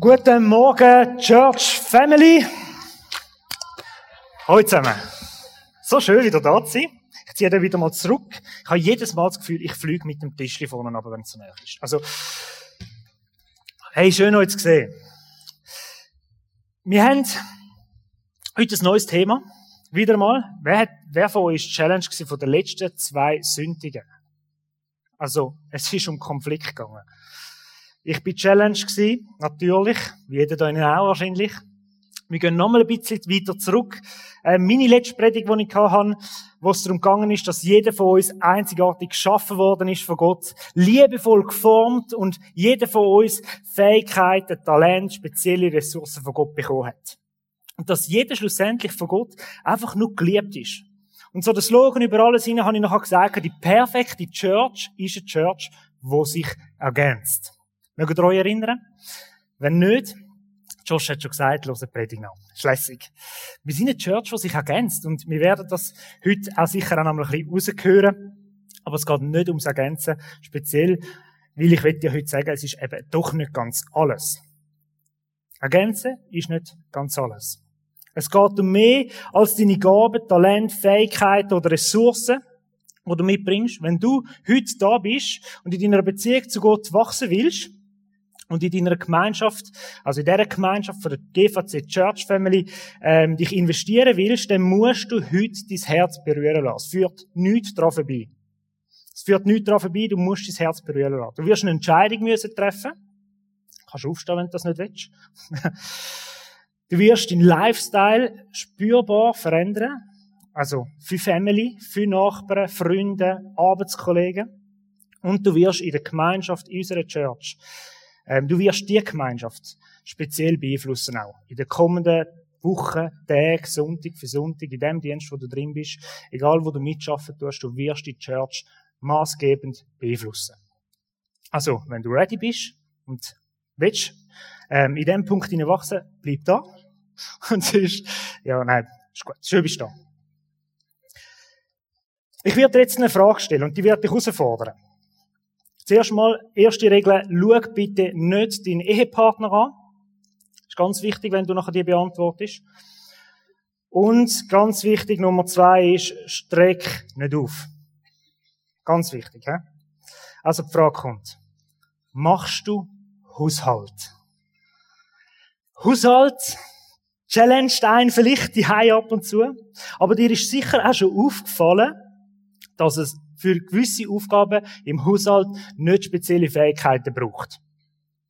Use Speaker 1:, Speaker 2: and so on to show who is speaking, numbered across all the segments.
Speaker 1: Guten Morgen, Church Family. Hallo zusammen. So schön, wieder da zu sein. Ich ziehe dann wieder mal zurück. Ich habe jedes Mal das Gefühl, ich fliege mit dem Tischli vorne aber wenn es zu näher ist. Also, hey, schön euch zu sehen. Wir haben heute ein neues Thema. Wieder mal. Wer, hat, wer von euch ist die Challenge von den letzten zwei Sündigen? Also, es ist um Konflikt gegangen. Ich bin Challenge gewesen, natürlich, wie jeder da auch wahrscheinlich. Wir gehen nochmal ein bisschen weiter zurück. Äh, meine letzte Predigt, die ich hatte, wo es darum gegangen ist, dass jeder von uns einzigartig geschaffen worden ist von Gott, liebevoll geformt und jeder von uns Fähigkeiten, Talent, spezielle Ressourcen von Gott bekommen hat. Und dass jeder schlussendlich von Gott einfach nur geliebt ist. Und so das Slogan über alles hinein habe ich nachher gesagt, die perfekte Church ist eine Church, wo sich ergänzt. Mögt ihr euch erinnern? Wenn nicht, Josh hat schon gesagt, los die Predigt nach. Schlässig. Wir sind eine Church, die sich ergänzt. Und wir werden das heute auch sicher auch noch ein bisschen raushören. Aber es geht nicht ums Ergänzen. Speziell, weil ich dir heute sagen, es ist eben doch nicht ganz alles. Ergänzen ist nicht ganz alles. Es geht um mehr als deine Gaben, Talent, Fähigkeiten oder Ressourcen, die du mitbringst. Wenn du heute da bist und in deiner Beziehung zu Gott wachsen willst, und in deiner Gemeinschaft, also in dieser Gemeinschaft von der GVC Church Family, ähm, dich investieren willst, dann musst du heute dein Herz berühren lassen. Es führt nichts daran vorbei. Es führt nichts daran vorbei, du musst dein Herz berühren lassen. Du wirst eine Entscheidung müssen treffen. Kannst du aufstehen, wenn du das nicht willst. du wirst deinen Lifestyle spürbar verändern. Also für Family, für Nachbarn, Freunde, Arbeitskollegen. Und du wirst in der Gemeinschaft unserer Church du wirst die Gemeinschaft speziell beeinflussen auch. In den kommenden Wochen, Tagen, Sonntag für Sonntag, in dem Dienst, wo du drin bist, egal wo du mitschaffen tust, du wirst die Church maßgebend beeinflussen. Also, wenn du ready bist und willst, ähm, in dem Punkt wachsen, bleib da. Und sonst, ja, nein, ist gut, schön bist du da. Ich werde dir jetzt eine Frage stellen und die werde dich herausfordern. Zuerst mal, erste Regel, schau bitte nicht deinen Ehepartner an. Ist ganz wichtig, wenn du nachher die beantwortest. Und ganz wichtig, Nummer zwei ist, streck nicht auf. Ganz wichtig, he? Also die Frage kommt, machst du Haushalt? Haushalt challenged einen vielleicht die ab und zu, aber dir ist sicher auch schon aufgefallen, dass es für gewisse Aufgaben im Haushalt nicht spezielle Fähigkeiten braucht.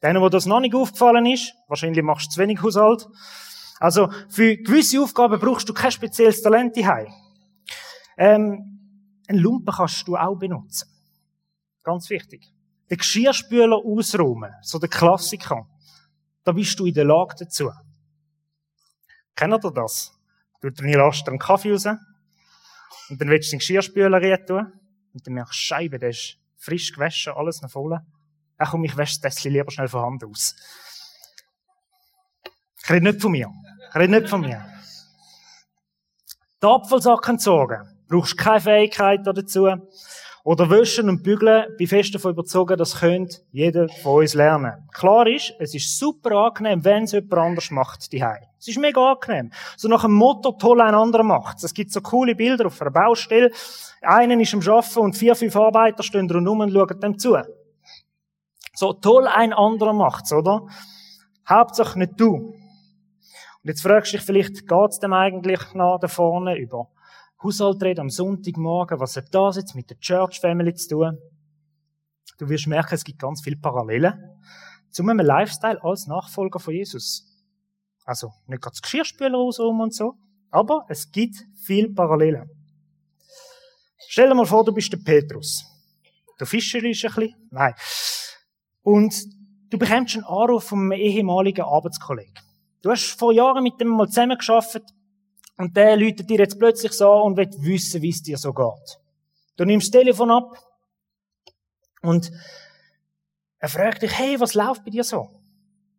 Speaker 1: Denen, wo das noch nicht aufgefallen ist, wahrscheinlich machst du zu wenig Haushalt. Also, für gewisse Aufgaben brauchst du kein spezielles Talent daheim. Ähm, ein Lumpen kannst du auch benutzen. Ganz wichtig. Den Geschirrspüler ausräumen, so der Klassiker. Da bist du in der Lage dazu. Kennt ihr das? Du dir einen Kaffee raus und dann willst du den Geschirrspüler rein tun und dann merkst du, Scheibe, der ist frisch gewaschen, alles noch voll. Ach komm, ich wasche das lieber schnell von Hand aus. Ich rede nicht von mir. Ich rede nicht von mir. Die Apfelsacken entsorgen. Brauchst keine Fähigkeit dazu. Oder wischen und bügeln. Bin fest davon überzogen, das könnte jeder von uns lernen. Klar ist, es ist super angenehm, wenn es jemand anders macht, die Es ist mega angenehm. So nach dem Motto, toll, ein anderer macht Es gibt so coole Bilder auf einer Baustelle. Einen ist am Arbeiten und vier, fünf Arbeiter stehen rundherum und schauen dem zu. So toll, ein anderer macht's, oder? Hauptsache nicht du. Und jetzt fragst du dich vielleicht, geht's dem eigentlich nach da vorne über Haushalt reden am Sonntagmorgen, was hat das jetzt mit der Church Family zu tun? Du wirst merken, es gibt ganz viele Parallelen zu einem Lifestyle als Nachfolger von Jesus. Also, nicht das Geschirrspüler ausrum und so, aber es gibt viele Parallelen. Stell dir mal vor, du bist der Petrus. Du Fischer ist ein bisschen, nein. Und du bekommst einen Anruf einem ehemaligen Arbeitskollegen. Du hast vor Jahren mit dem mal zusammengearbeitet und der läutet dir jetzt plötzlich so und will wissen, wie es dir so geht. Du nimmst das Telefon ab und er fragt dich, hey, was läuft bei dir so?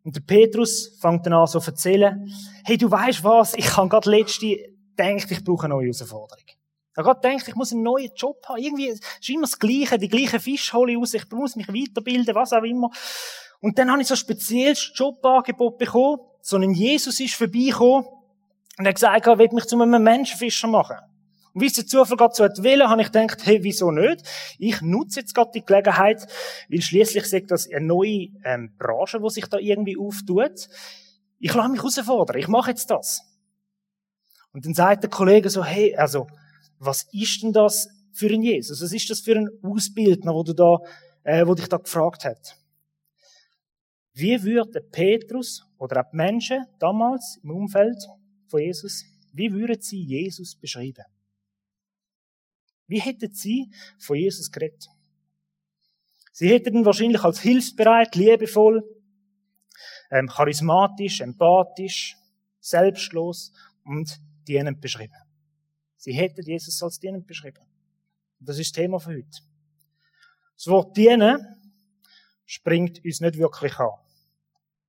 Speaker 1: Und der Petrus fängt dann an so zu erzählen, hey, du weißt was, ich habe gerade letzte gedacht, ich brauche eine neue Herausforderung. Ich habe gerade gedacht, ich muss einen neuen Job haben. Irgendwie ist immer das Gleiche, die gleichen Fische hole ich raus, ich muss mich weiterbilden, was auch immer. Und dann habe ich so ein spezielles Jobangebot bekommen. So ein Jesus ist vorbeigekommen und hat gesagt, er will mich zu einem Menschenfischer machen. Und wie es der Zufall gerade so hat wollen, habe ich gedacht, hey, wieso nicht? Ich nutze jetzt gerade die Gelegenheit, weil schließlich sagt das eine neue ähm, Branche, die sich da irgendwie auftut. Ich lasse mich herausfordern, ich mache jetzt das. Und dann sagt der Kollege so, hey, also, was ist denn das für ein Jesus? Was ist das für ein Ausbildner, wo du da, äh, wo dich da gefragt hat? Wie würde Petrus oder auch die Menschen damals im Umfeld von Jesus, wie würden sie Jesus beschreiben? Wie hätten sie von Jesus geredet? Sie hätten ihn wahrscheinlich als hilfsbereit, liebevoll, ähm, charismatisch, empathisch, selbstlos und dienend beschrieben. Sie hätten Jesus als dienend beschrieben. Das ist das Thema für heute. Das Wort dienen springt uns nicht wirklich an.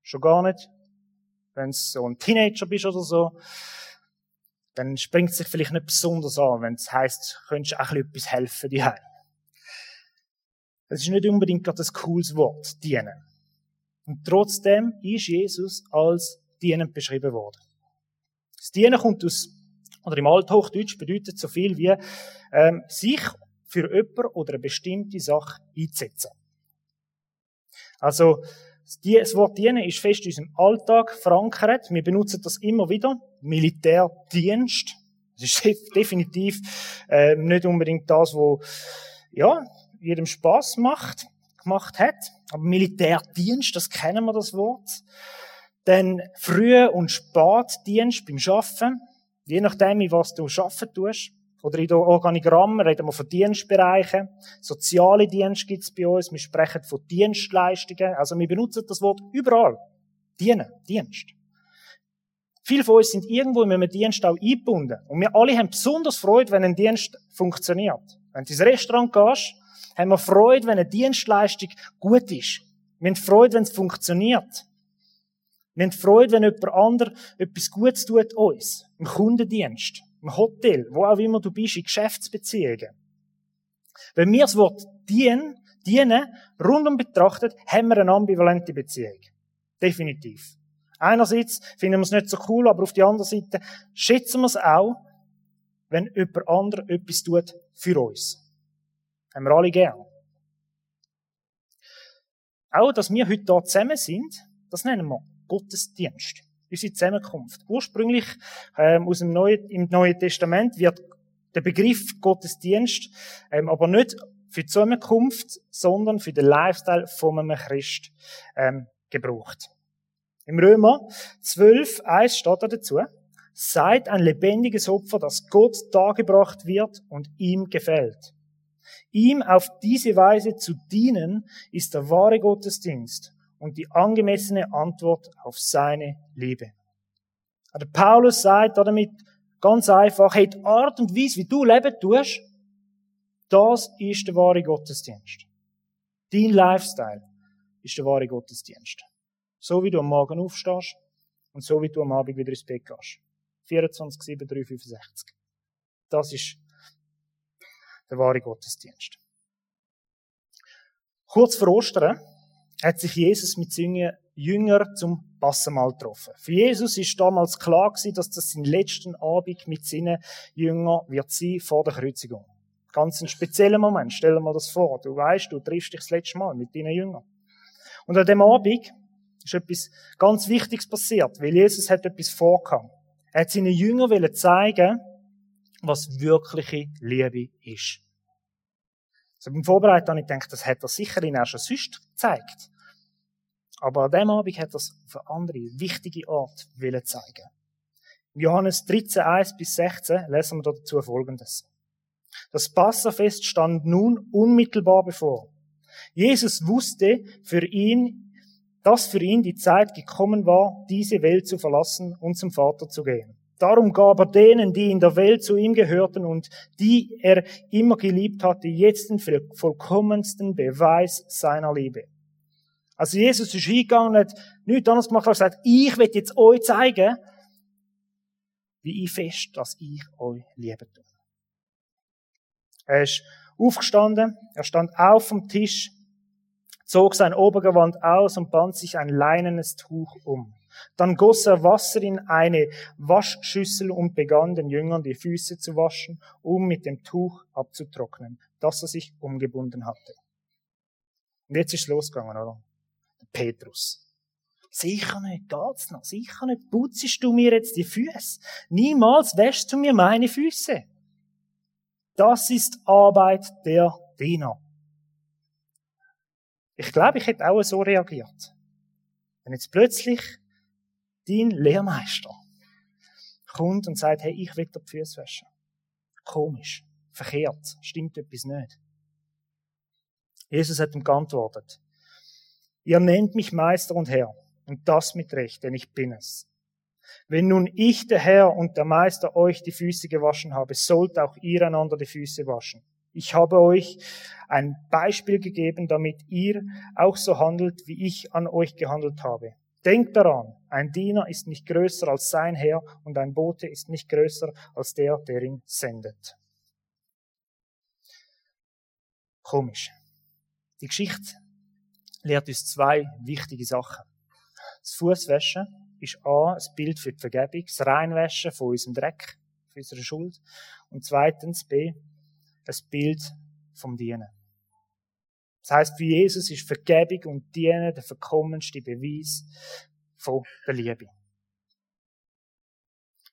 Speaker 1: Schon gar nicht, wenn es so ein Teenager bist oder so dann springt es sich vielleicht nicht besonders an, wenn es heisst, könntest du auch etwas helfen die Das ist nicht unbedingt gerade ein cooles Wort, dienen. Und trotzdem ist Jesus als dienend beschrieben worden. Das Dienen kommt aus, oder im Althochdeutsch bedeutet so viel wie, ähm, sich für jemand oder eine bestimmte Sache einzusetzen. Also, das Wort dienen ist fest in unserem Alltag verankert. Wir benutzen das immer wieder. Militärdienst. Das ist definitiv äh, nicht unbedingt das, wo ja jedem Spaß macht, gemacht hat. Aber Militärdienst, das kennen wir das Wort. Dann Früh- und Spätdienst beim Schaffen. Je nachdem, was du schaffen tust. Oder in den Organigrammen reden wir von Dienstbereichen. Soziale Dienste gibt es bei uns. Wir sprechen von Dienstleistungen. Also wir benutzen das Wort überall. Dienen, Dienst. Viele von uns sind irgendwo in einem Dienst auch eingebunden. Und wir alle haben besonders Freude, wenn ein Dienst funktioniert. Wenn du ins Restaurant gehst, haben wir Freude, wenn eine Dienstleistung gut ist. Wir haben Freude, wenn es funktioniert. Wir haben Freude, wenn jemand anderes etwas Gutes tut uns. Im Kundendienst im Hotel, wo auch immer du bist, in Geschäftsbeziehungen. Wenn wir das Wort dienen, dienen rundum betrachtet, haben wir eine ambivalente Beziehung. Definitiv. Einerseits finden wir es nicht so cool, aber auf der anderen Seite schätzen wir es auch, wenn jemand anderes etwas tut für uns. Haben wir alle gern. Auch, dass wir heute hier zusammen sind, das nennen wir Gottesdienst unsere Zusammenkunft. Ursprünglich ähm, aus dem Neuen, im Neuen Testament wird der Begriff Gottesdienst ähm, aber nicht für die Zusammenkunft, sondern für den Lifestyle von einem Christ ähm, gebraucht. Im Römer 12, 1 steht da dazu, seid ein lebendiges Opfer, das Gott dargebracht wird und ihm gefällt. Ihm auf diese Weise zu dienen, ist der wahre Gottesdienst und die angemessene Antwort auf seine Liebe. Der Paulus sagt damit ganz einfach, hey, die Art und Weise, wie du leben tust, das ist der wahre Gottesdienst. Dein Lifestyle ist der wahre Gottesdienst. So wie du am Morgen aufstehst und so wie du am Abend wieder ins Bett gehst. 24, 7, 3, 65. Das ist der wahre Gottesdienst. Kurz vor Ostern hat sich Jesus mit seinen Jüngern zum Passenmal getroffen. Für Jesus ist damals klar gewesen, dass das sein letzten Abend mit seinen Jüngern wird sein vor der Kreuzigung. Ganz ein spezieller Moment. Stell dir mal das vor. Du weißt, du triffst dich das letzte Mal mit deinen Jüngern. Und an dem Abend ist etwas ganz Wichtiges passiert, weil Jesus hat etwas vorgehabt. Er hat seinen Jüngern zeigen, was wirkliche Liebe ist. Also beim Vorbereiten habe ich gedacht, das hat er sicher in auch schon sonst gezeigt. Aber an dem Abend hat er es auf eine andere, wichtige Art wollen zeigen. Im Johannes 13, 1 bis 16 lesen wir dazu Folgendes. Das Passafest stand nun unmittelbar bevor. Jesus wusste für ihn, dass für ihn die Zeit gekommen war, diese Welt zu verlassen und zum Vater zu gehen. Darum gab er denen, die in der Welt zu ihm gehörten und die er immer geliebt hatte, jetzt den vollkommensten Beweis seiner Liebe. Also Jesus ist hingegangen hat nichts anderes gemacht, als gesagt, ich will jetzt euch zeigen, wie ich fest, dass ich euch liebe. Er ist aufgestanden, er stand auf vom Tisch, zog sein Obergewand aus und band sich ein leinenes Tuch um. Dann goss er Wasser in eine Waschschüssel und begann den Jüngern die Füße zu waschen, um mit dem Tuch abzutrocknen, das er sich umgebunden hatte. Und jetzt ist es losgegangen, oder? Petrus. Sicher nicht, geht's noch? Sicher nicht. Putzest du mir jetzt die Füße? Niemals wäschst du mir meine Füße. Das ist Arbeit der Diener. Ich glaube, ich hätte auch so reagiert. Wenn jetzt plötzlich dein Lehrmeister kommt und sagt, hey, ich will dir die Füße waschen. Komisch, verkehrt, stimmt etwas nicht. Jesus hat ihm geantwortet, ihr nennt mich Meister und Herr, und das mit Recht, denn ich bin es. Wenn nun ich, der Herr und der Meister, euch die Füße gewaschen habe, sollt auch ihr einander die Füße waschen. Ich habe euch ein Beispiel gegeben, damit ihr auch so handelt, wie ich an euch gehandelt habe. Denkt daran, ein Diener ist nicht größer als sein Herr und ein Bote ist nicht größer als der, der ihn sendet. Komisch. Die Geschichte lehrt uns zwei wichtige Sachen. Das Fußwaschen ist A, ein Bild für die Vergebung, das Reinwaschen von unserem Dreck, von unserer Schuld. Und zweitens B, ein Bild vom Dienen. Das heißt, für Jesus ist Vergebung und Dienen der vollkommenste Beweis von der Liebe.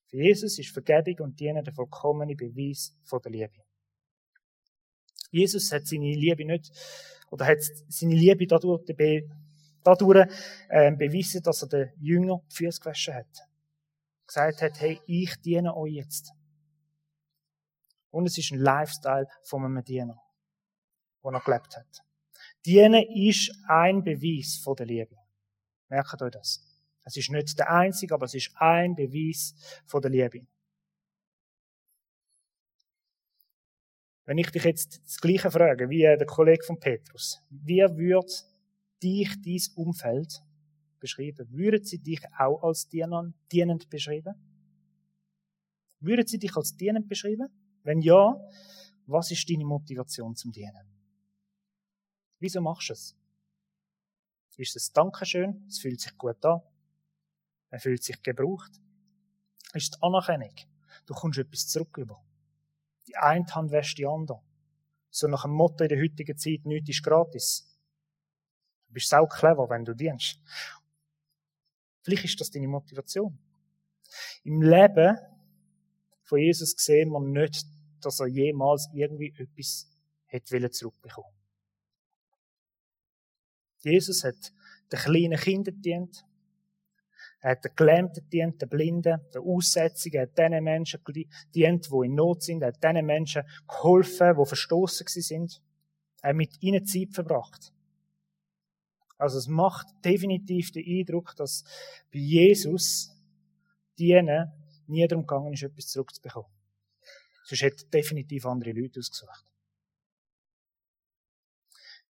Speaker 1: Für Jesus ist Vergebung und Dienen der vollkommene Beweis von der Liebe. Jesus hat seine Liebe nicht, oder hat seine Liebe dadurch, dadurch äh, bewiesen, dass er den Jünger die Füße gewaschen hat. Gesagt hat, hey, ich diene euch jetzt. Und es ist ein Lifestyle von einem Diener, den er gelebt hat. Dienen ist ein Beweis von der Liebe. Merkt euch das. Es ist nicht der einzige, aber es ist ein Beweis von der Liebe. Wenn ich dich jetzt das Gleiche frage, wie der Kollege von Petrus, wie würde dich dies Umfeld beschreiben? Würden sie dich auch als dienend beschreiben? Würden sie dich als dienend beschreiben? Wenn ja, was ist deine Motivation zum Dienen? Wieso machst du es? Ist es Dankeschön? Es fühlt sich gut an. Man fühlt sich gebraucht. Ist es Anerkennung? Du kommst etwas zurück über. Die eine Hand wäscht die andere. So nach dem Motto in der heutigen Zeit, nichts ist gratis. Du bist sau clever, wenn du dienst. Vielleicht ist das deine Motivation. Im Leben von Jesus sehen wir nicht dass er jemals irgendwie etwas hätte zurückbekommen Jesus hat den kleinen Kindern dient. Er hat den Gelähmten dient, den Blinden, den Aussätzigen, er hat den Menschen dient, die in Not sind, er hat den Menschen geholfen, die verstoßen sind. Er hat mit ihnen Zeit verbracht. Also es macht definitiv den Eindruck, dass bei Jesus dienen nie darum gegangen ist, etwas zurückzubekommen. Sonst hätte definitiv andere Leute ausgesucht.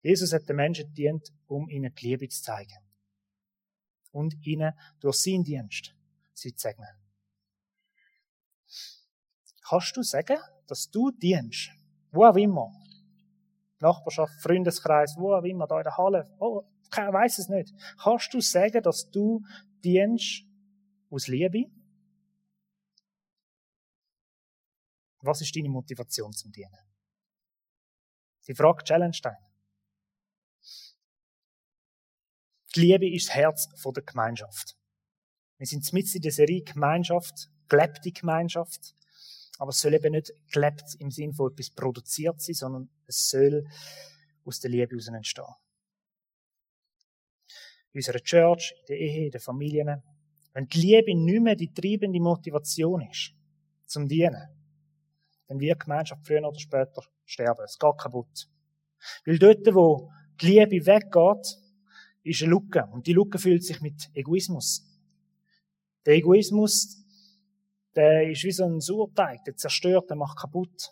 Speaker 1: Jesus hat den Menschen dient, um ihnen die Liebe zu zeigen. Und ihnen durch seinen Dienst sie zu segnen. Kannst du sagen, dass du dienst? Wo auch immer. Nachbarschaft, Freundeskreis, wo auch immer, da in der Halle. Oh, ich weiß es nicht. Kannst du sagen, dass du dienst aus Liebe? Was ist deine Motivation zum Dienen? Die Frage challenge dich. Die Liebe ist das Herz der Gemeinschaft. Wir sind mit in der Serie Gemeinschaft, gelebte Gemeinschaft. Aber es soll eben nicht gelebt im Sinn von etwas produziert sein, sondern es soll aus der Liebe heraus entstehen. In unserer Church, in der Ehe, in den Familien. Wenn die Liebe nicht mehr die treibende Motivation ist, zum Dienen, dann wird die Gemeinschaft früher oder später sterben. Es geht kaputt. Weil dort, wo die Liebe weggeht, ist eine Lücke. Und die Lücke fühlt sich mit Egoismus. Der Egoismus, der ist wie so ein Surteig, der zerstört, der macht kaputt.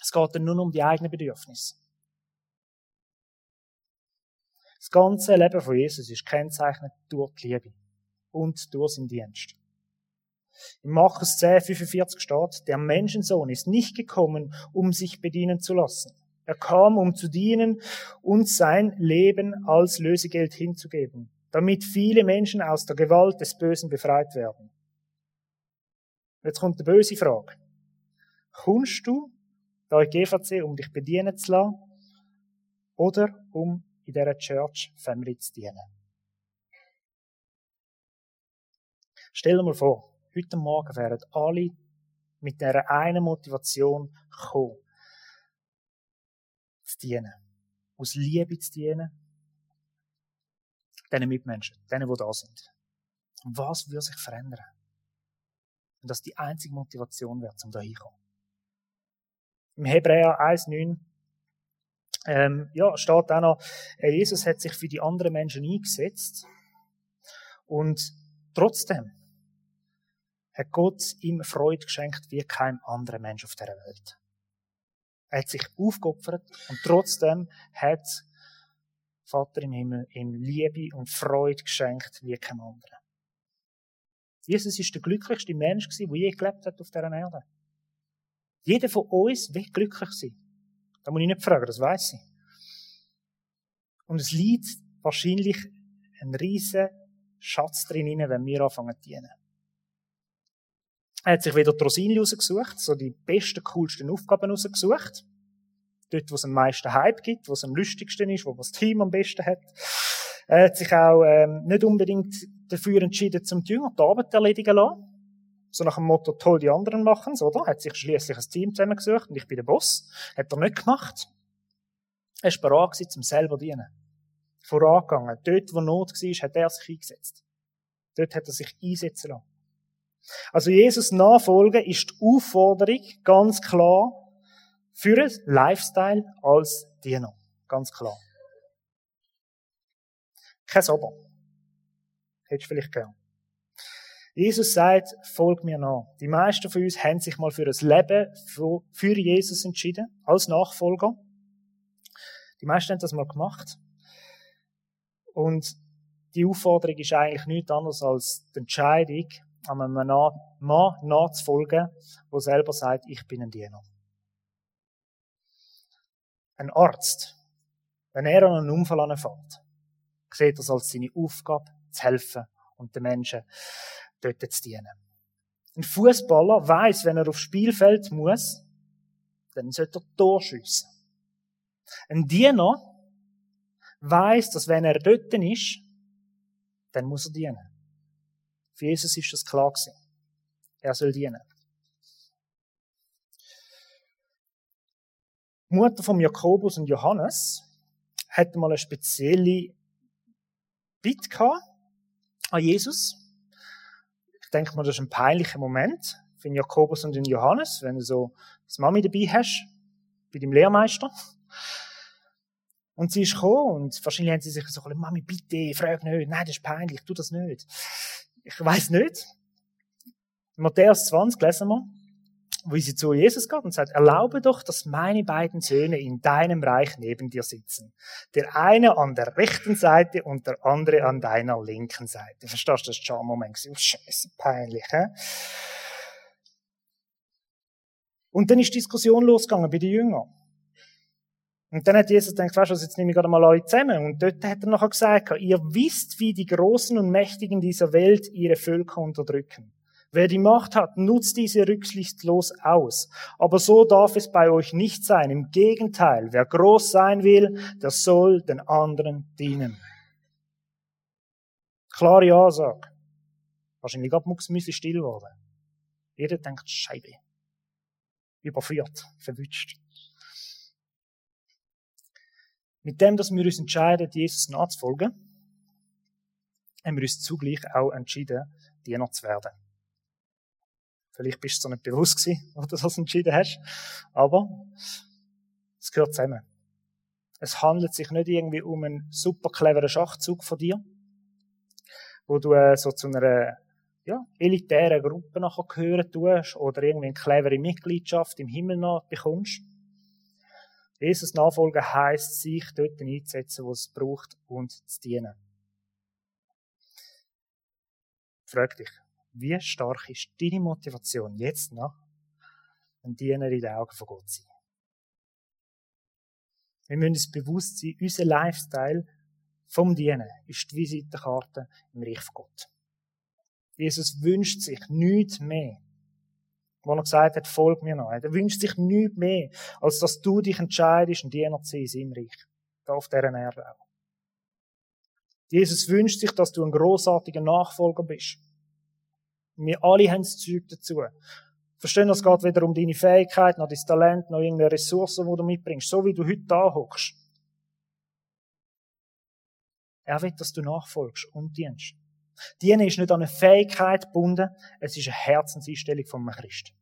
Speaker 1: Es geht dann nur um die eigenen Bedürfnisse. Das ganze Leben von Jesus ist kennzeichnet durch die Liebe und durch seinen Dienst. In Markus 10, 45 steht, der Menschensohn ist nicht gekommen, um sich bedienen zu lassen. Er kam, um zu dienen und sein Leben als Lösegeld hinzugeben, damit viele Menschen aus der Gewalt des Bösen befreit werden. Jetzt kommt die böse Frage. Kommst du da in GVC, um dich bedienen zu lassen oder um in dieser Church Family zu dienen? Stell dir mal vor, heute Morgen wären alle mit dieser einen Motivation gekommen, dienen. Aus Liebe zu dienen. Diesen Mitmenschen, denen, die da sind. Was würde sich verändern? Und das die einzige Motivation wäre, um da hinzukommen. Im Hebräer 1,9 ähm, ja, steht auch noch, äh, Jesus hat sich für die anderen Menschen eingesetzt und trotzdem hat Gott ihm Freude geschenkt wie kein anderer Mensch auf der Welt. Er hat sich aufgeopfert und trotzdem hat Vater im Himmel ihm Liebe und Freude geschenkt wie kein anderer. Jesus ist der glücklichste Mensch der je gelebt hat auf dieser Erde. Jeder von uns will glücklich sein. Da muss ich nicht fragen, das weiß ich. Und es liegt wahrscheinlich ein riesen Schatz drin, wenn wir anfangen zu dienen. Er hat sich wieder die Rosinen rausgesucht, so die besten, coolsten Aufgaben rausgesucht. Dort, wo es am meisten Hype gibt, wo es am lustigsten ist, wo das Team am besten hat. Er hat sich auch ähm, nicht unbedingt dafür entschieden, zum Jünger die Arbeit erledigen lassen. So nach dem Motto, toll, die anderen machen es, oder? Er hat sich schließlich ein Team zusammengesucht und ich bin der Boss. Hat er nicht gemacht. Er war bereit zum selber dienen. Vorangegangen. Dort, wo Not war, hat er sich eingesetzt. Dort hat er sich einsetzen lassen. Also Jesus nachfolgen ist die Aufforderung ganz klar für ein Lifestyle als Diener. Ganz klar. Kein Aber. Hättest du vielleicht gern. Jesus sagt, folg mir nach. Die meisten von uns haben sich mal für ein Leben für Jesus entschieden, als Nachfolger. Die meisten haben das mal gemacht. Und die Aufforderung ist eigentlich nichts anderes als die Entscheidung, einem Mann nachzufolgen, der selber sagt, ich bin ein Diener. Ein Arzt, wenn er an einen Unfall anfällt, sieht es als seine Aufgabe, zu helfen und den Menschen dort zu dienen. Ein Fußballer weiß, wenn er aufs Spielfeld muss, dann sollte er Tor schiessen. Ein Diener weiß, dass wenn er dort ist, dann muss er dienen. Für Jesus ist das klar gewesen. Er soll dienen. Die Mutter von Jakobus und Johannes hatte mal eine spezielle Bitte an Jesus. Ich denke mal, das ist ein peinlicher Moment für Jakobus und den Johannes, wenn du so das Mami dabei hast, bei dem Lehrmeister. Und sie ist gekommen und wahrscheinlich haben sie sich so, Mami, bitte, frag nicht. Nein, das ist peinlich, tu das nicht ich weiß nicht. Matthäus 20 lesen wir, wo sie zu Jesus geht und sagt, erlaube doch, dass meine beiden Söhne in deinem Reich neben dir sitzen. Der eine an der rechten Seite und der andere an deiner linken Seite. Verstehst du das schon Moment? Oh, Scheiße, peinlich, hä? Und dann ist die Diskussion losgegangen bei den Jüngern. Und dann hat Jesus gedacht, weißt du, jetzt nehme ich gerade mal alle zusammen. Und dort hat er nachher gesagt, ihr wisst, wie die Großen und Mächtigen dieser Welt ihre Völker unterdrücken. Wer die Macht hat, nutzt diese rücksichtslos aus. Aber so darf es bei euch nicht sein. Im Gegenteil, wer groß sein will, der soll den anderen dienen. Klare Ansage. Wahrscheinlich ab Mucksmüsli still geworden. Jeder denkt, Scheibe. Überführt, verwünscht. Mit dem, dass wir uns entscheiden, Jesus nachzufolgen, haben wir uns zugleich auch entschieden, Diener zu werden. Vielleicht bist du so nicht bewusst gewesen, wo du das entschieden hast, aber es gehört zusammen. Es handelt sich nicht irgendwie um einen super cleveren Schachzug von dir, wo du äh, so zu einer ja, elitären Gruppe nachher gehören tust oder irgendwie eine clevere Mitgliedschaft im Himmel nach bekommst. Jesus nachfolgen heisst, sich dort einzusetzen, wo es braucht und zu dienen. Frag dich, wie stark ist deine Motivation jetzt noch, ein Diener in den Augen von Gott zu sein? Wir müssen uns bewusst sein, unser Lifestyle vom Dienen ist die Visitenkarte im Reich von Gott. Jesus wünscht sich nichts mehr, wo er gesagt hat, folg mir noch. Er wünscht sich nichts mehr, als dass du dich entscheidest, ein Diener zu sein in seinem Reich. Da auf dieser Erde auch. Jesus wünscht sich, dass du ein großartiger Nachfolger bist. Wir alle haben das Zeug dazu. Verstehen, es geht weder um deine Fähigkeit, noch dein Talent, noch irgendeine Ressource, die du mitbringst. So wie du heute da hockst. Er will, dass du nachfolgst und dienst. Dienen ist nicht an eine Fähigkeit gebunden, es ist eine Herzenseinstellung von einem Christ.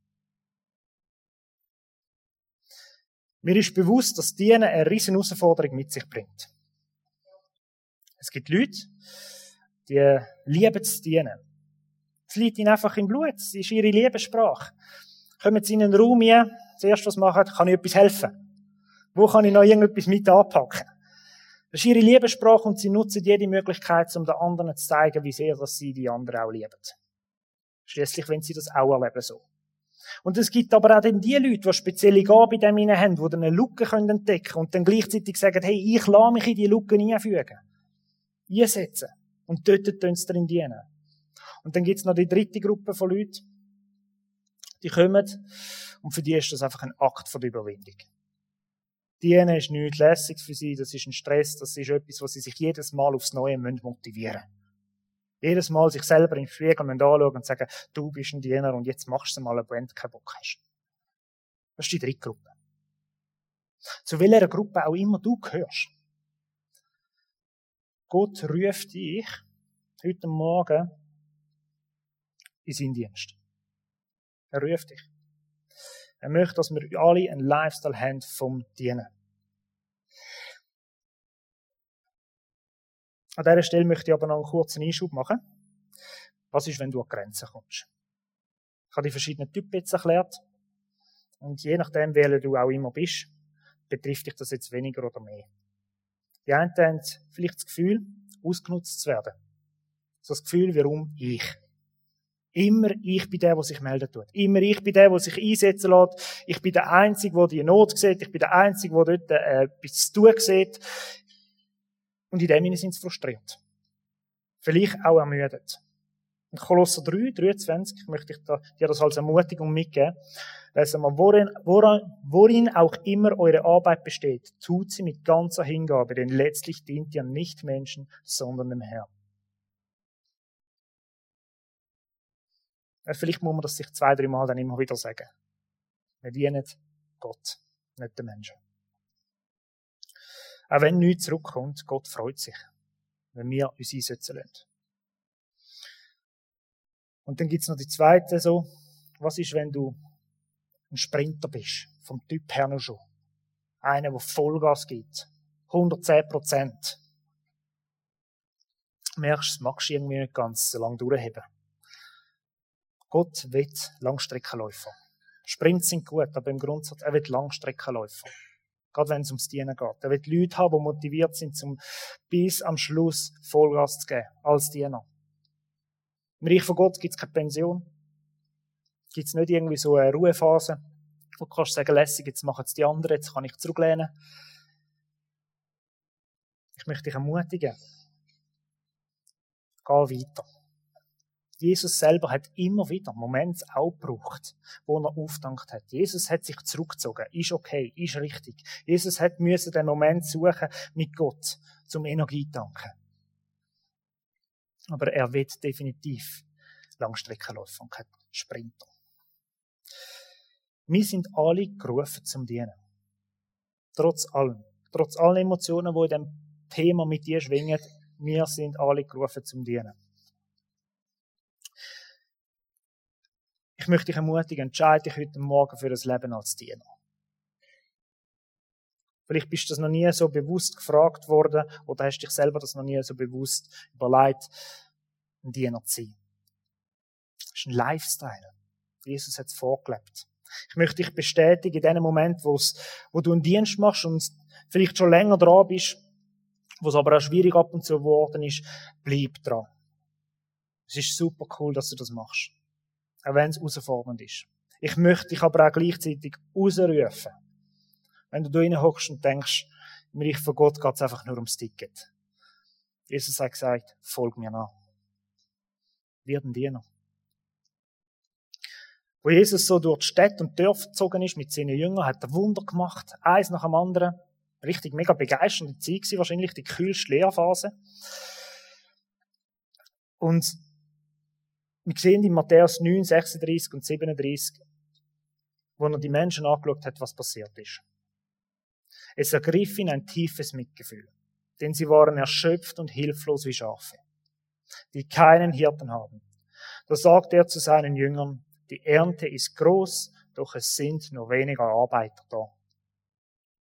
Speaker 1: Mir ist bewusst, dass Dienen eine riesen Herausforderung mit sich bringt. Es gibt Leute, die lieben zu dienen. Es liegt ihnen einfach im Blut. Es ist ihre Lebenssprache. Kommen sie in einen Raum hier, zuerst was machen, kann ich etwas helfen? Wo kann ich noch irgendetwas mit anpacken? Das ist ihre Lebenssprache und sie nutzen jede Möglichkeit, um den anderen zu zeigen, wie sehr dass sie die anderen auch lieben. Schließlich, wenn sie das auch erleben so. Und es gibt aber auch dann die Leute, die spezielle Gabe in dem haben, die dann eine Lücke entdecken können und dann gleichzeitig sagen, hey, ich lasse mich in die Lücke einfügen. Einsetzen. Und dort tun sie drin dienen. Und dann gibt es noch die dritte Gruppe von Leuten, die kommen und für die ist das einfach ein Akt von der Überwindung. Dienen ist nichts Lässiges für sie, das ist ein Stress, das ist etwas, was sie sich jedes Mal aufs Neue motivieren müssen. Jedes Mal sich selber im Spiegel anschauen und sagen, du bist ein Diener und jetzt machst du mal, wenn du keinen Bock hast. Das ist die dritte Gruppe. Zu welcher Gruppe auch immer du gehörst. Gott ruft dich heute Morgen in seinen Dienst. Er ruft dich. Er möchte, dass wir alle einen Lifestyle haben vom Dienen. An dieser Stelle möchte ich aber noch einen kurzen Einschub machen. Was ist, wenn du an Grenzen kommst? Ich habe die verschiedenen Typen jetzt erklärt. Und je nachdem, welcher du auch immer bist, betrifft dich das jetzt weniger oder mehr. Die einen haben vielleicht das Gefühl, ausgenutzt zu werden. So das Gefühl, warum ich. Immer ich bin der, der sich melden tut. Immer ich bin der, der sich einsetzen lässt. Ich bin der Einzige, der die Not sieht. Ich bin der Einzige, der dort äh, etwas zu tun sieht. Und in dem Sinne sind sie frustriert. Vielleicht auch ermüdet. In Kolosser 3, 23 möchte ich dir das als Ermutigung mitgeben. Lesen wir, worin, worin, worin auch immer eure Arbeit besteht, tut sie mit ganzer Hingabe, denn letztlich dient ihr nicht Menschen, sondern dem Herrn. Vielleicht muss man das sich zwei, drei Mal dann immer wieder sagen. Wir dienen Gott, nicht den Menschen. Auch wenn nichts zurückkommt, Gott freut sich, wenn wir uns einsetzen lassen. Und dann gibt's noch die zweite so, was ist, wenn du ein Sprinter bist, vom Typ her noch schon. Einer, der Vollgas gibt. 110 Prozent. Merkst, das magst du irgendwie nicht ganz so lange durchheben. Gott will Langstreckenläufer. Sprints sind gut, aber im Grundsatz, er will Langstreckenläufer. Gerade wenn es ums Dienen geht. Er will Leute haben, die motiviert sind, zum bis am Schluss Vollgas zu geben, als Diener. Im Reich von Gott gibt es keine Pension. Gibt es nicht irgendwie so eine Ruhephase, wo du kannst sagen, lässig, jetzt machen es die anderen, jetzt kann ich zurücklehnen. Ich möchte dich ermutigen. Geh weiter. Jesus selber hat immer wieder Momente auch gebraucht, wo er aufdankt hat. Jesus hat sich zurückgezogen. Ist okay, ist richtig. Jesus hat müssen den Moment suchen mit Gott, zum Energie tanken. Aber er wird definitiv Langstreckenläufer und kein Sprinter. Wir sind alle gerufen zum Dienen. Trotz allem. Trotz allen Emotionen, die in dem Thema mit dir schwingen, wir sind alle gerufen zum Dienen. Ich möchte dich ermutigen, entscheide dich heute Morgen für das Leben als Diener. Vielleicht bist du das noch nie so bewusst gefragt worden oder hast dich selber das noch nie so bewusst überlegt, ein Diener zu sein. Das ist ein Lifestyle. Jesus hat es vorgelebt. Ich möchte dich bestätigen, in dem Moment, wo du einen Dienst machst und vielleicht schon länger dran bist, wo es aber auch schwierig ab und zu geworden ist, bleib dran. Es ist super cool, dass du das machst. Auch wenn es herausfordernd ist. Ich möchte dich aber auch gleichzeitig rausrufen. Wenn du da hockst und denkst, Im Reich von Gott geht es einfach nur ums Ticket. Jesus hat gesagt, folg mir nach. Wird ein Diener. Wo Jesus so durch die Städte und Dörfer gezogen ist mit seinen Jüngern, hat er Wunder gemacht, eins nach dem anderen. Richtig mega begeisternde Zeit war wahrscheinlich die kühlste Lehrphase. Und wir sehen in Matthäus 9, 36 und 37, wo er die Menschen angeschaut hat, was passiert ist. Es ergriff ihn ein tiefes Mitgefühl, denn sie waren erschöpft und hilflos wie Schafe, die keinen Hirten haben. Da sagte er zu seinen Jüngern, die Ernte ist groß, doch es sind nur weniger Arbeiter da.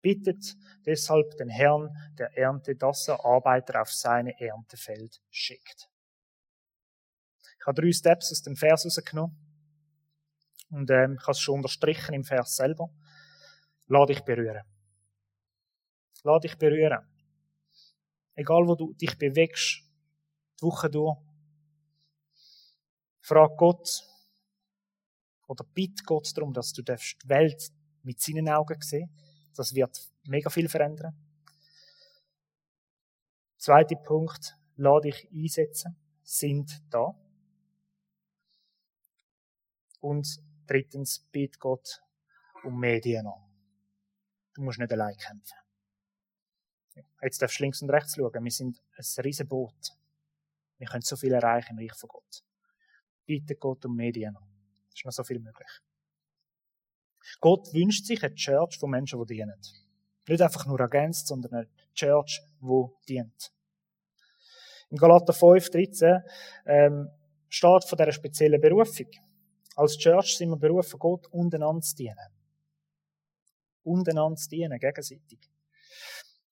Speaker 1: Bittet deshalb den Herrn der Ernte, dass er Arbeiter auf seine Erntefeld schickt. Ich habe drei Steps aus dem Vers rausgenommen. Und ähm, ich habe es schon unterstrichen im Vers selber. Lass dich berühren. Lass dich berühren. Egal, wo du dich bewegst, die Woche durch. Frag Gott oder bitte Gott darum, dass du die Welt mit seinen Augen sehen Das wird mega viel verändern. Zweiter Punkt, lass dich einsetzen, sind da. Und drittens, bitte Gott um Medien an. Du musst nicht allein kämpfen. Jetzt darfst du links und rechts schauen. Wir sind ein riesen Boot. Wir können so viel erreichen im Reich von Gott. Bitte Gott um Medien an. Es ist noch so viel möglich. Gott wünscht sich eine Church von Menschen, die dienen. Nicht einfach nur ergänzt, sondern eine Church, die dient. In Galater 5, 13 ähm, steht von dieser speziellen Berufung. Als Church sind wir berufen, Gott untereinander zu dienen. Untereinander zu dienen, gegenseitig.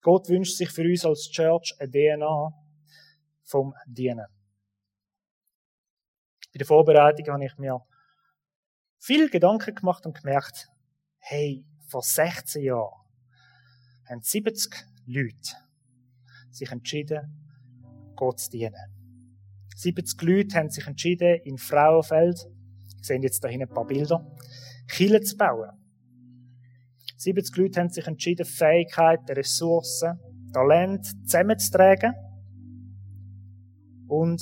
Speaker 1: Gott wünscht sich für uns als Church eine DNA vom Dienen. Bei der Vorbereitung habe ich mir viel Gedanken gemacht und gemerkt, hey, vor 16 Jahren haben 70 Leute sich entschieden, Gott zu dienen. 70 Leute haben sich entschieden, in Frauenfeld wir sehen jetzt da hinten ein paar Bilder. Kille zu bauen. 70 Leute haben sich entschieden, Fähigkeiten, Ressourcen, Talent zusammenzutragen und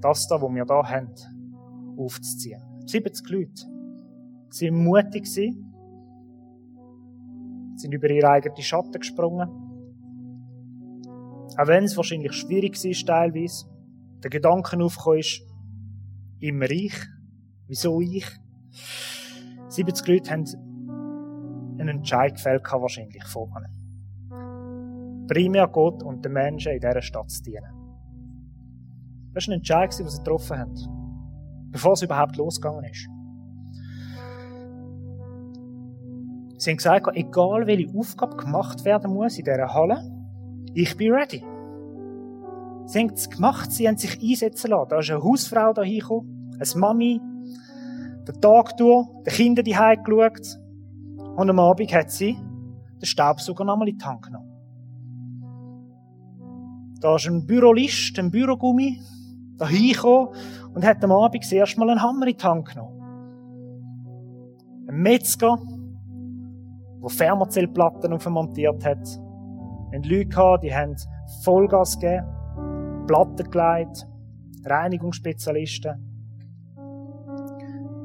Speaker 1: das da, was wir da haben, aufzuziehen. 70 Leute. Sie waren mutig, sind über ihre eigenen Schatten gesprungen. Auch wenn es wahrscheinlich schwierig war, teilweise, der Gedanke aufgekommen ist, im Reich Wieso ich? 70 Leute haben einen Entscheid gefällt, wahrscheinlich vorne. Primär Gott und den Menschen in dieser Stadt zu dienen. Das war ein Entscheid, den sie getroffen haben. Bevor es überhaupt losgegangen ist. Sie haben gesagt, egal welche Aufgabe gemacht werden muss in dieser Halle, ich bin ready. Sie haben es gemacht, sie haben sich einsetzen lassen. Da ist eine Hausfrau da hingekommen, eine Mami, den Tag durch, den Kindern die geschaut. Und am Abend hat sie den Staubsauger nochmal in die Hand genommen. Da ist ein Bürolist, ein Bürogummi, da hingekommen und hat am Abend zuerst mal einen Hammer in die Hand genommen. Ein Metzger, der Fermerzellplatten aufmontiert hat. Wir Leute die haben Vollgas gegeben, Platten gelegt, Reinigungsspezialisten.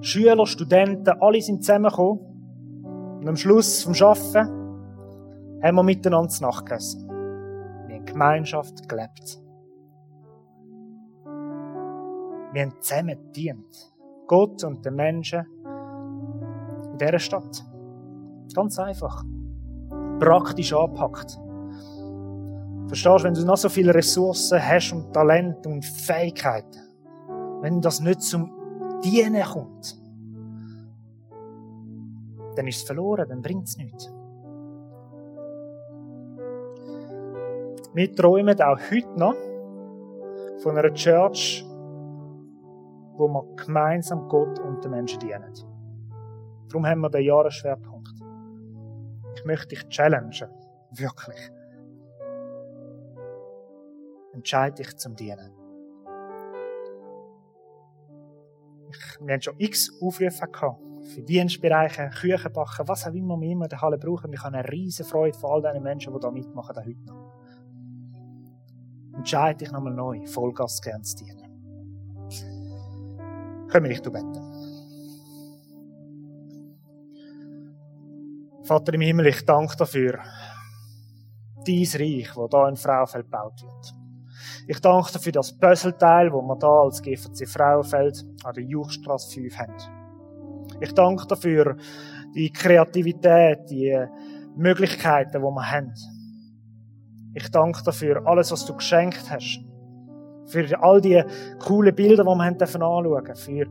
Speaker 1: Schüler, Studenten, alle sind zusammengekommen. Und am Schluss vom Arbeiten haben wir miteinander zu Nacht gegessen. Wir haben Gemeinschaft gelebt. Wir haben zusammen gedient. Gott und den Menschen in dieser Stadt. Ganz einfach. Praktisch angepackt. Verstehst du, wenn du noch so viele Ressourcen hast und Talent und Fähigkeiten, wenn das nicht zum Dienen kommt, dann ist es verloren, dann bringt es nichts. Wir träumen auch heute noch von einer Church, wo wir gemeinsam Gott und den Menschen dienen. Darum haben wir den Jahresschwerpunkt. Ich möchte dich challengen. Wirklich. Entscheide dich zum Dienen. Ich, wir haben schon x Aufrufe gehabt für Dienstbereiche, Küchen backen, was auch immer wir immer in der Halle brauchen. Wir haben eine riesige Freude von all diesen Menschen, die da mitmachen, da heute noch. Entscheide dich nochmal neu, Vollgas gern zu dienen. Können wir nicht beten. Vater im Himmel, ich danke dafür, dein Reich, wo da in Frauenfeld gebaut wird. Ich danke dafür das Puzzleteil, wo wir da als GVC Frauenfeld an der Juchstrasse 5 haben. Ich danke dafür die Kreativität, die Möglichkeiten, die wir haben. Ich danke dafür alles, was du geschenkt hast. Für all die coolen Bilder, die wir anschauen dürfen. Für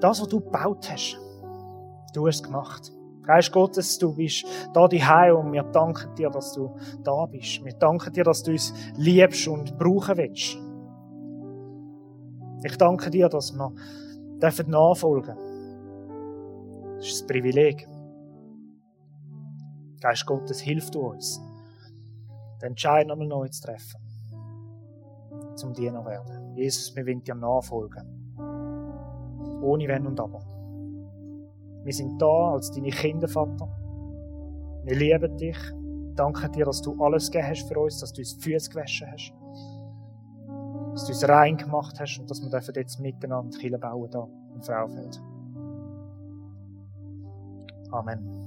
Speaker 1: das, was du gebaut hast. Du hast es gemacht. Geist Gottes, du bist da die und wir danken dir, dass du da bist. Wir danken dir, dass du uns liebst und brauchen willst. Ich danke dir, dass wir dürfen nachfolgen. Das ist das Privileg. Geist Gottes, hilf du uns, den Entscheid nochmal neu zu treffen. Zum Diener werden. Jesus, wir wollen dir nachfolgen. Ohne Wenn und Aber. Wir sind da als deine Kinder, Vater. Wir lieben dich. Danke dir, dass du alles gegeben hast für uns, dass du uns die Füße gewaschen hast. Dass du uns rein gemacht hast und dass wir dürfen jetzt miteinander Kirche bauen da im Fraufeld. Amen.